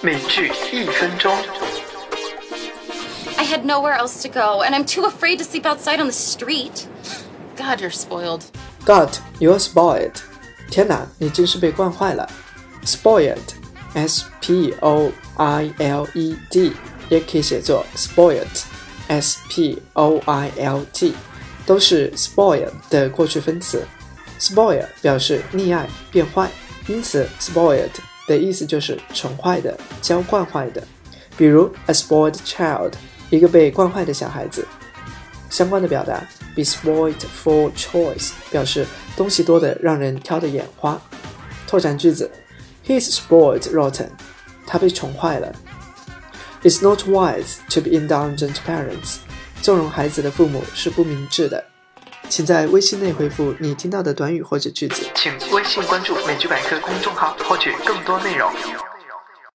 美剧一分钟。I had nowhere else to go, and I'm too afraid to sleep outside on the street. God, you're spoiled. God, you're spoiled. 天哪，你真是被惯坏了。Spoiled, S P O I L E D，也可以写作 spoilt, S P O I L T，都是 spoil 的过去分词。Spoil 表示溺爱、变坏，因此 spoiled 的意思就是宠坏的、教惯坏的。比如 a spoiled child，一个被惯坏的小孩子。相关的表达 be spoiled for choice，表示东西多的让人挑的眼花。拓展句子，He's spoiled rotten，他被宠坏了。It's not wise to be indulgent parents，纵容孩子的父母是不明智的。请在微信内回复你听到的短语或者句子。请微信关注“美剧百科”公众号，获取更多内容。